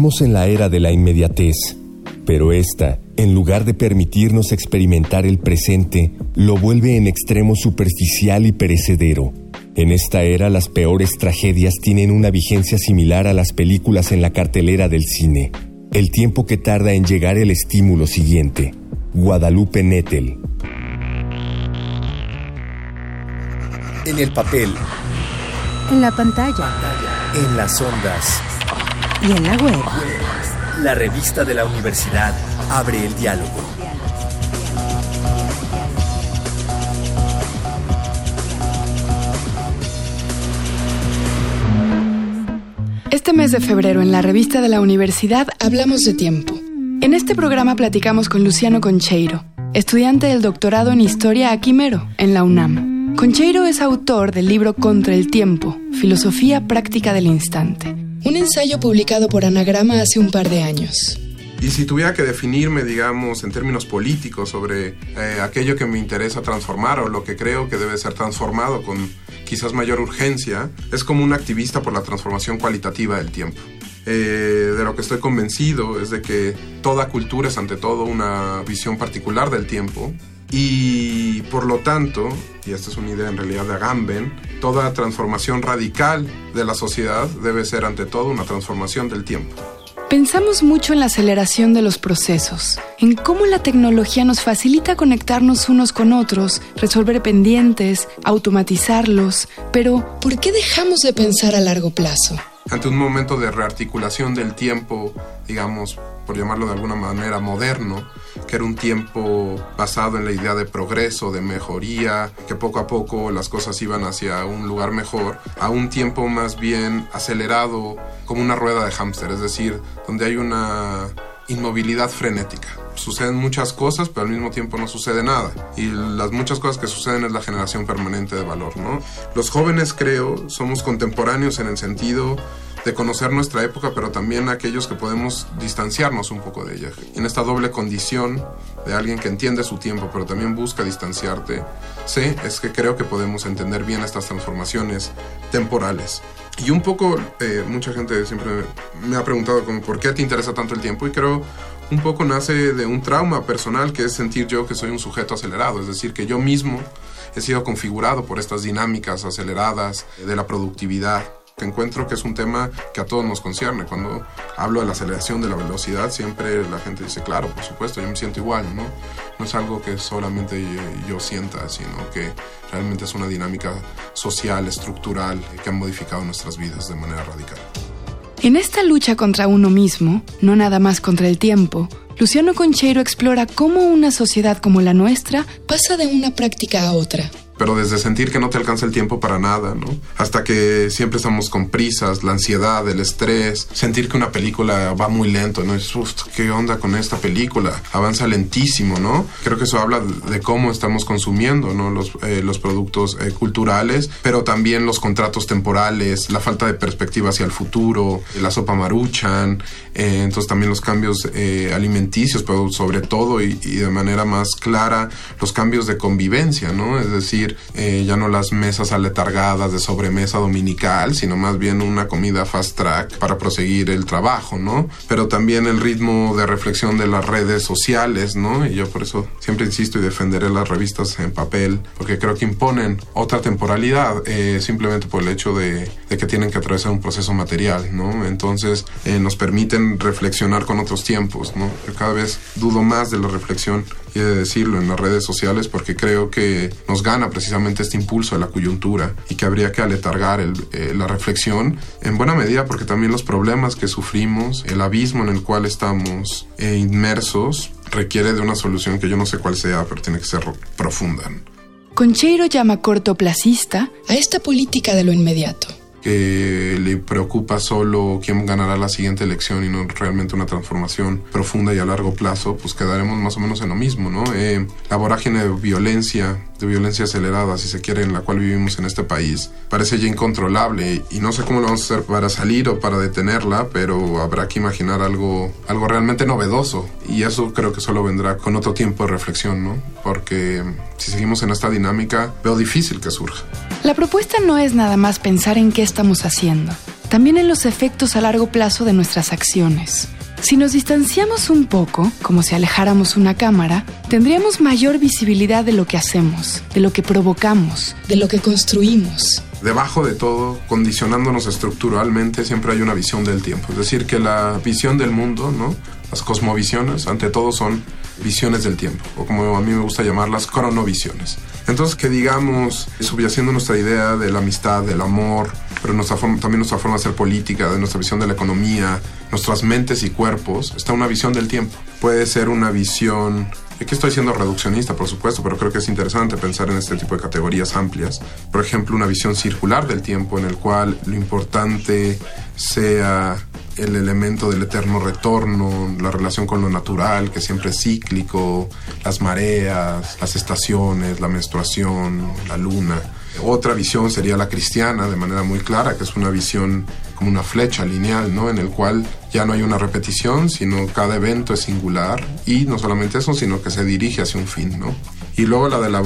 Vivimos en la era de la inmediatez, pero esta, en lugar de permitirnos experimentar el presente, lo vuelve en extremo superficial y perecedero. En esta era las peores tragedias tienen una vigencia similar a las películas en la cartelera del cine. El tiempo que tarda en llegar el estímulo siguiente. Guadalupe Nettel. En el papel. En la pantalla. En las ondas. Y en la web. La revista de la universidad abre el diálogo. Este mes de febrero en la revista de la universidad hablamos de tiempo. En este programa platicamos con Luciano Concheiro, estudiante del doctorado en Historia a Quimero, en la UNAM. Concheiro es autor del libro Contra el Tiempo, Filosofía Práctica del Instante, un ensayo publicado por Anagrama hace un par de años. Y si tuviera que definirme, digamos, en términos políticos sobre eh, aquello que me interesa transformar o lo que creo que debe ser transformado con quizás mayor urgencia, es como un activista por la transformación cualitativa del tiempo. Eh, de lo que estoy convencido es de que toda cultura es ante todo una visión particular del tiempo y por lo tanto, y esta es una idea en realidad de Agamben, toda transformación radical de la sociedad debe ser ante todo una transformación del tiempo. Pensamos mucho en la aceleración de los procesos, en cómo la tecnología nos facilita conectarnos unos con otros, resolver pendientes, automatizarlos, pero ¿por qué dejamos de pensar a largo plazo? Ante un momento de rearticulación del tiempo, digamos, por llamarlo de alguna manera, moderno, que era un tiempo basado en la idea de progreso, de mejoría, que poco a poco las cosas iban hacia un lugar mejor, a un tiempo más bien acelerado como una rueda de hámster, es decir, donde hay una inmovilidad frenética. Suceden muchas cosas, pero al mismo tiempo no sucede nada. Y las muchas cosas que suceden es la generación permanente de valor, ¿no? Los jóvenes, creo, somos contemporáneos en el sentido de conocer nuestra época, pero también aquellos que podemos distanciarnos un poco de ella. En esta doble condición de alguien que entiende su tiempo, pero también busca distanciarte, sí, es que creo que podemos entender bien estas transformaciones temporales. Y un poco, eh, mucha gente siempre me ha preguntado como, ¿por qué te interesa tanto el tiempo? Y creo un poco nace de un trauma personal que es sentir yo que soy un sujeto acelerado, es decir, que yo mismo he sido configurado por estas dinámicas aceleradas de la productividad que encuentro que es un tema que a todos nos concierne. Cuando hablo de la aceleración de la velocidad, siempre la gente dice, claro, por supuesto, yo me siento igual, ¿no? No es algo que solamente yo, sienta, sino que realmente es una dinámica social, estructural, que ha modificado nuestras vidas de manera radical. En esta lucha contra uno mismo, no nada más contra el tiempo, Luciano Concheiro explora cómo una sociedad como la nuestra pasa de una práctica a otra pero desde sentir que no te alcanza el tiempo para nada, ¿no? Hasta que siempre estamos con prisas, la ansiedad, el estrés, sentir que una película va muy lento, ¿no? Es, ¿qué onda con esta película? Avanza lentísimo, ¿no? Creo que eso habla de cómo estamos consumiendo, ¿no? Los, eh, los productos eh, culturales, pero también los contratos temporales, la falta de perspectiva hacia el futuro, la sopa maruchan, eh, entonces también los cambios alimenticios, pero sobre todo y, y de manera más clara, los cambios de convivencia, ¿no? Es decir, eh, ya no las mesas aletargadas de sobremesa dominical, sino más bien una comida fast track para proseguir el trabajo, ¿no? Pero también el ritmo de reflexión de las redes sociales, ¿no? Y yo por eso siempre insisto y defenderé las revistas en papel, porque creo que imponen otra temporalidad, eh, simplemente por el hecho de, que tienen que atravesar un proceso material, ¿no? Entonces eh, nos permiten reflexionar con otros tiempos, ¿no? Yo cada vez dudo más de la reflexión y de decirlo en las redes sociales porque creo que nos gana precisamente este impulso de la coyuntura y que habría que aletargar eh, la reflexión en buena medida porque también los problemas que sufrimos, el abismo en el cual estamos eh, inmersos, requiere de una solución que yo no sé cuál sea, pero tiene que ser profunda. Concheiro llama cortoplacista a esta política de lo inmediato que le preocupa solo quién ganará la siguiente elección y no realmente una transformación profunda y a largo plazo, pues quedaremos más o menos en lo mismo, ¿no? Eh, la vorágine de violencia, de violencia acelerada, si se quiere, en la cual vivimos en este país, parece ya incontrolable y no sé cómo lo vamos a hacer para salir o para detenerla, pero habrá que imaginar algo, algo realmente novedoso y eso creo que solo vendrá con otro tiempo de reflexión, ¿no? Porque si seguimos en esta dinámica, veo difícil que surja. La propuesta no es nada más pensar en qué estamos haciendo. también en los efectos a largo plazo de nuestras acciones. Si nos distanciamos un poco, como si alejáramos una cámara, tendríamos mayor visibilidad de lo que hacemos, de lo que provocamos, de lo que construimos. Debajo de todo, condicionándonos estructuralmente, siempre hay una visión del tiempo. Es decir, que la visión del mundo, ¿no? las cosmovisiones, ante todo son visiones del tiempo, o como a mí me gusta llamarlas, cronovisiones. Entonces, que digamos, subyaciendo nuestra idea de la amistad, del amor, pero nuestra también nuestra forma de hacer política, de nuestra visión de la economía, nuestras mentes y cuerpos, está una visión del tiempo. Puede ser una visión Aquí estoy siendo reduccionista, por supuesto, pero creo que es interesante pensar en este tipo de categorías amplias. Por ejemplo, una visión circular del tiempo en el cual lo importante sea el elemento del eterno retorno, la relación con lo natural, que siempre es cíclico, las mareas, las estaciones, la menstruación, la luna. Otra visión sería la cristiana, de manera muy clara, que es una visión como una flecha lineal, ¿no? En el cual ya no hay una repetición, sino cada evento es singular y no solamente eso, sino que se dirige hacia un fin, ¿no? Y luego la de la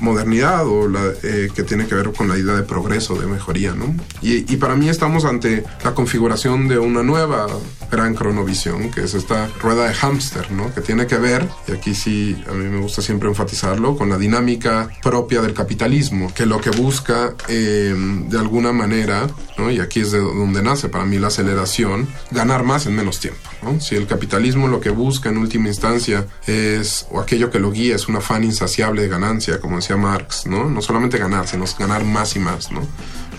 modernidad o la eh, que tiene que ver con la idea de progreso, de mejoría, ¿no? Y, y, para mí estamos ante la configuración de una nueva gran cronovisión, que es esta rueda de hámster, ¿no? Que tiene que ver, y aquí sí a mí me gusta siempre enfatizarlo, con la dinámica propia del capitalismo, que lo que busca eh, de alguna manera, ¿no? Y aquí es de donde nace para mí la aceleración, ganar más en menos tiempo. Si el capitalismo lo que busca en última instancia es, o aquello que lo guía es un afán insaciable de ganancia, como decía Marx, ¿no? No solamente ganar, sino ganar más y más.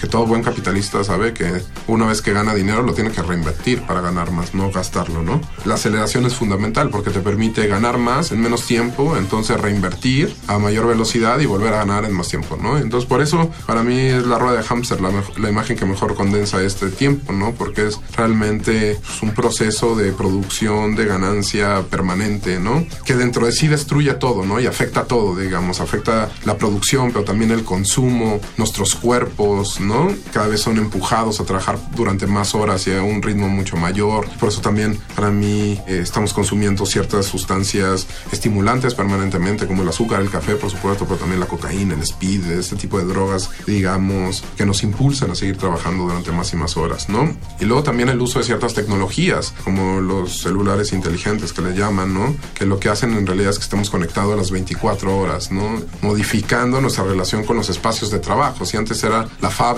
Que todo buen capitalista sabe que una vez que gana dinero lo tiene que reinvertir para ganar más, no gastarlo, ¿no? La aceleración es fundamental porque te permite ganar más en menos tiempo, entonces reinvertir a mayor velocidad y volver a ganar en más tiempo, ¿no? Entonces por eso para mí es la rueda de hámster la, la imagen que mejor condensa este tiempo, ¿no? Porque es realmente pues, un proceso de producción, de ganancia permanente, ¿no? Que dentro de sí destruye todo, ¿no? Y afecta todo, digamos, afecta la producción, pero también el consumo, nuestros cuerpos, ¿no? Cada vez son empujados a trabajar durante más horas y a un ritmo mucho mayor. Por eso también para mí eh, estamos consumiendo ciertas sustancias estimulantes permanentemente, como el azúcar, el café, por supuesto, pero también la cocaína, el speed, este tipo de drogas, digamos, que nos impulsan a seguir trabajando durante más y más horas, ¿no? Y luego también el uso de ciertas tecnologías, como los celulares inteligentes que le llaman, ¿no? Que lo que hacen en realidad es que estemos conectados a las 24 horas, ¿no? Modificando nuestra relación con los espacios de trabajo. Si antes era la fábrica,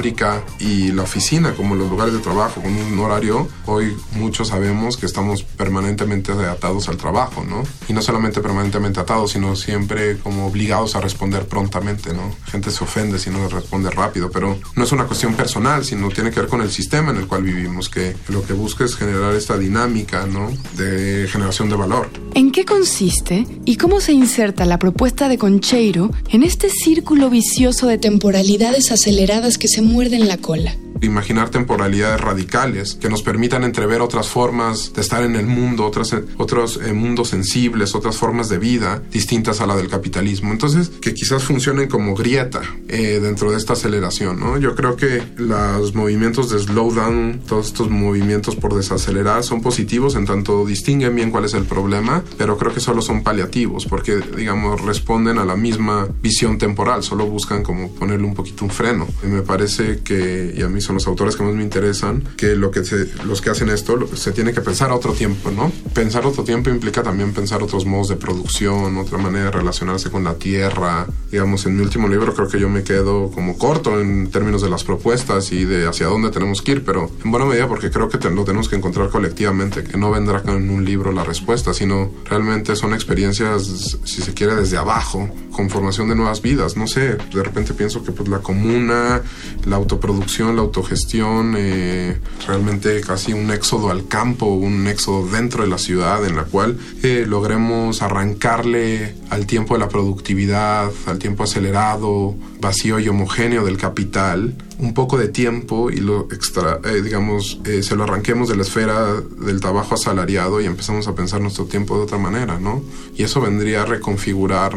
y la oficina como los lugares de trabajo con un horario, hoy muchos sabemos que estamos permanentemente atados al trabajo, ¿no? Y no solamente permanentemente atados, sino siempre como obligados a responder prontamente, ¿no? Gente se ofende si no responde rápido, pero no es una cuestión personal, sino tiene que ver con el sistema en el cual vivimos, que lo que busca es generar esta dinámica, ¿no? De generación de valor. ¿En qué consiste y cómo se inserta la propuesta de Concheiro en este círculo vicioso de temporalidades aceleradas que se muerden la cola imaginar temporalidades radicales que nos permitan entrever otras formas de estar en el mundo, otras, otros eh, mundos sensibles, otras formas de vida distintas a la del capitalismo. Entonces, que quizás funcionen como grieta eh, dentro de esta aceleración, ¿no? Yo creo que los movimientos de slowdown, todos estos movimientos por desacelerar son positivos en tanto distinguen bien cuál es el problema, pero creo que solo son paliativos porque, digamos, responden a la misma visión temporal, solo buscan como ponerle un poquito un freno. Y me parece que, y a mí son los autores que más me interesan, que, lo que los que hacen esto se tiene que pensar a otro tiempo, ¿no? Pensar otro tiempo implica también pensar otros modos de producción, otra manera de relacionarse con la tierra. Digamos, en mi último libro creo que yo me quedo como corto en términos de las propuestas y de hacia dónde tenemos que ir, pero en buena medida porque creo que lo tenemos que encontrar colectivamente, que no vendrá con un libro la respuesta, sino realmente son experiencias, si se quiere, desde abajo, con formación de nuevas vidas. No sé, de repente pienso que pues la comuna, la autoproducción, la autogestión, eh, realmente casi un éxodo al campo, un éxodo dentro de la ciudad en la cual eh, logremos arrancarle al tiempo de la productividad, al tiempo acelerado, vacío y homogéneo del capital, un poco de tiempo y lo extra, eh, digamos, se lo arranquemos de la esfera del trabajo asalariado y empezamos a pensar nuestro tiempo de otra manera, ¿no? Y eso vendría a reconfigurar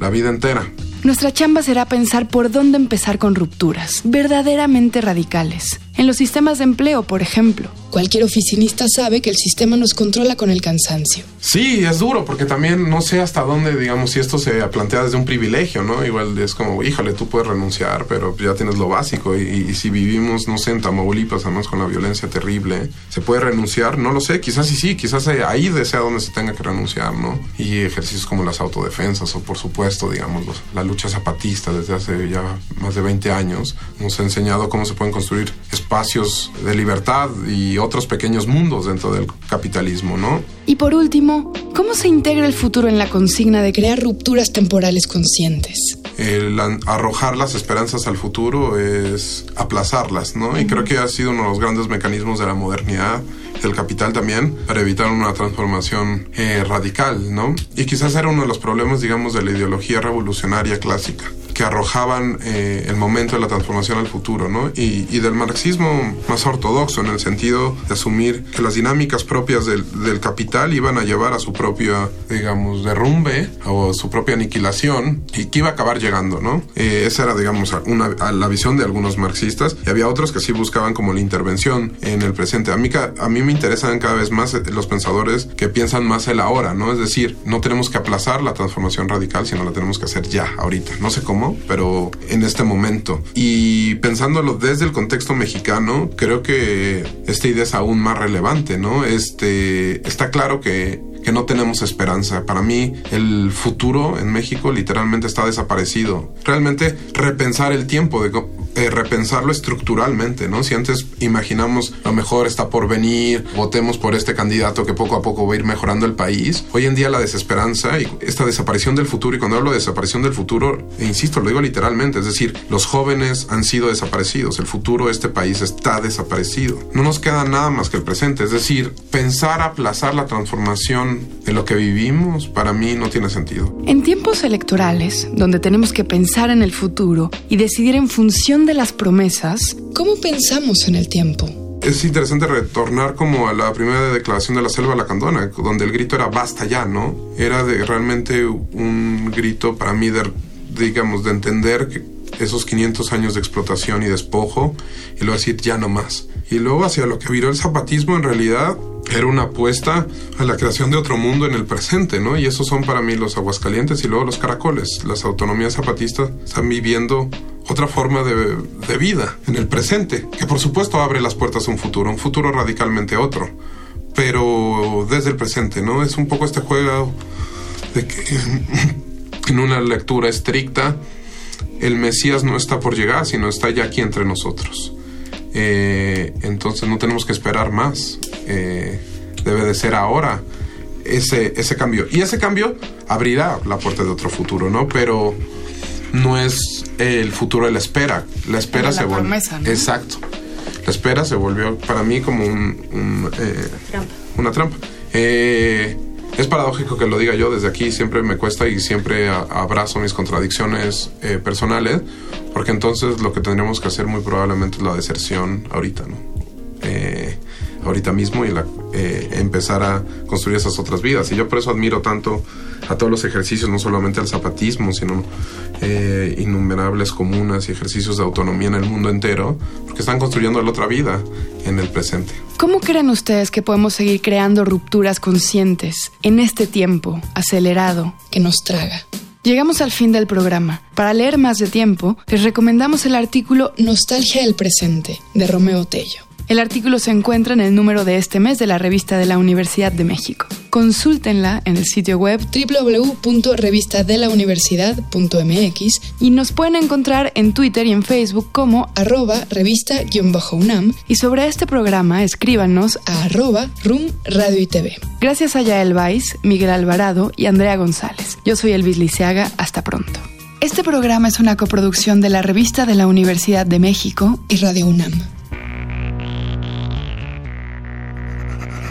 la vida entera. Nuestra chamba será pensar por dónde empezar con rupturas verdaderamente radicales. En los sistemas de empleo, por ejemplo. Cualquier oficinista sabe que el sistema nos controla con el cansancio. Sí, es duro, porque también no sé hasta dónde, digamos, si esto se plantea desde un privilegio, ¿no? Igual es como, híjole, tú puedes renunciar, pero ya tienes lo básico. Y, si vivimos, no sé, en Tamaulipas, además con la violencia terrible, ¿se puede renunciar? No lo sé, quizás sí, sí, quizás ahí desea donde se tenga que renunciar, ¿no? Y ejercicios como las autodefensas, o por supuesto, digamos, la lucha zapatista desde hace ya más de 20 años, nos ha enseñado cómo se pueden construir espacios de libertad y otros pequeños mundos dentro del capitalismo, ¿no? Y por último, ¿cómo se integra el futuro en la consigna de crear rupturas temporales conscientes? El arrojar las esperanzas al futuro es aplazarlas, ¿no? Y creo que ha sido uno de los grandes mecanismos de la modernidad del capital también para evitar una transformación eh, radical, ¿no? Y quizás era uno de los problemas, digamos, de la ideología revolucionaria clásica que arrojaban eh, el momento de la transformación al futuro, ¿no? Y, y, del marxismo más ortodoxo, en el sentido de asumir que las dinámicas propias del, del, capital iban a llevar a su propia, digamos, derrumbe o su propia aniquilación y que iba a acabar llegando, ¿no? Eh, esa era, digamos, una, la visión de algunos marxistas y había otros que sí buscaban como la intervención en el presente. A mí, a mí me interesan cada vez más los pensadores que piensan más el ahora, ¿no? Es decir, no tenemos que aplazar la transformación radical, sino la tenemos que hacer ya, ahorita. No sé cómo pero en este momento. Y pensándolo desde el contexto mexicano, creo que esta idea es aún más relevante, ¿no? Este, está claro que que no tenemos esperanza. Para mí el futuro en México literalmente está desaparecido. Realmente repensar el tiempo de eh, repensarlo estructuralmente, ¿no? Si antes imaginamos lo mejor está por venir, votemos por este candidato que poco a poco va a ir mejorando el país, hoy en día la desesperanza y esta desaparición del futuro, y cuando hablo de desaparición del futuro, e insisto, lo digo literalmente, es decir, los jóvenes han sido desaparecidos, el futuro de este país está desaparecido. No nos queda nada más que el presente, es decir, pensar aplazar la transformación de lo que vivimos para mí no tiene sentido. En tiempos electorales, donde tenemos que pensar en el futuro y decidir en función de las promesas, ¿cómo pensamos en el tiempo? es interesante retornar como a la primera declaración de la selva lacandona, donde el grito era basta ya, ¿no? Era de realmente un grito para mí de, digamos, de entender esos 500 años de explotación y despojo y luego decir ya no más. Y luego hacia lo que viró el zapatismo en realidad era una apuesta a la creación de otro mundo en el presente, ¿no? Y esos son para mí los aguascalientes y luego los caracoles. Las autonomías zapatistas están viviendo otra forma de, de, vida en el presente, que por supuesto abre las puertas a un futuro, un futuro radicalmente otro, pero desde el presente, ¿no? Es un poco este juego de que en una lectura estricta el Mesías no está por llegar, sino está ya aquí entre nosotros. Eh, entonces no tenemos que esperar más, eh, debe de ser ahora ese, ese cambio. Y ese cambio abrirá la puerta de otro futuro, ¿no? Pero no es el futuro de la espera. La espera se volvió. Exacto. La espera se volvió para mí como un, eh, una trampa. Eh, es paradójico que lo diga yo desde aquí, siempre me cuesta y siempre abrazo mis contradicciones eh, personales, porque entonces lo que tendríamos que hacer muy probablemente es la deserción ahorita, ¿no? Ahorita mismo y la, empezar a construir esas otras vidas. Y yo por eso admiro tanto a todos los ejercicios, no solamente al zapatismo, sino eh, innumerables comunas y ejercicios de autonomía en el mundo entero, porque están construyendo la otra vida en el presente. ¿Cómo creen ustedes que podemos seguir creando rupturas conscientes en este tiempo acelerado que nos traga? Llegamos al fin del programa. Para leer más de tiempo, les recomendamos el artículo Nostalgia del Presente de Romeo Tello. El artículo se encuentra en el número de este mes de la revista de la Universidad de México. Consúltenla en el sitio web www.revistadelauniversidad.mx y nos pueden encontrar en Twitter y en Facebook como arroba revista-unam y sobre este programa escríbanos a arroba room radio y TV. Gracias a Yael Vais, Miguel Alvarado y Andrea González. Yo soy Elvis Liceaga, hasta pronto. Este programa es una coproducción de la revista de la Universidad de México y Radio UNAM.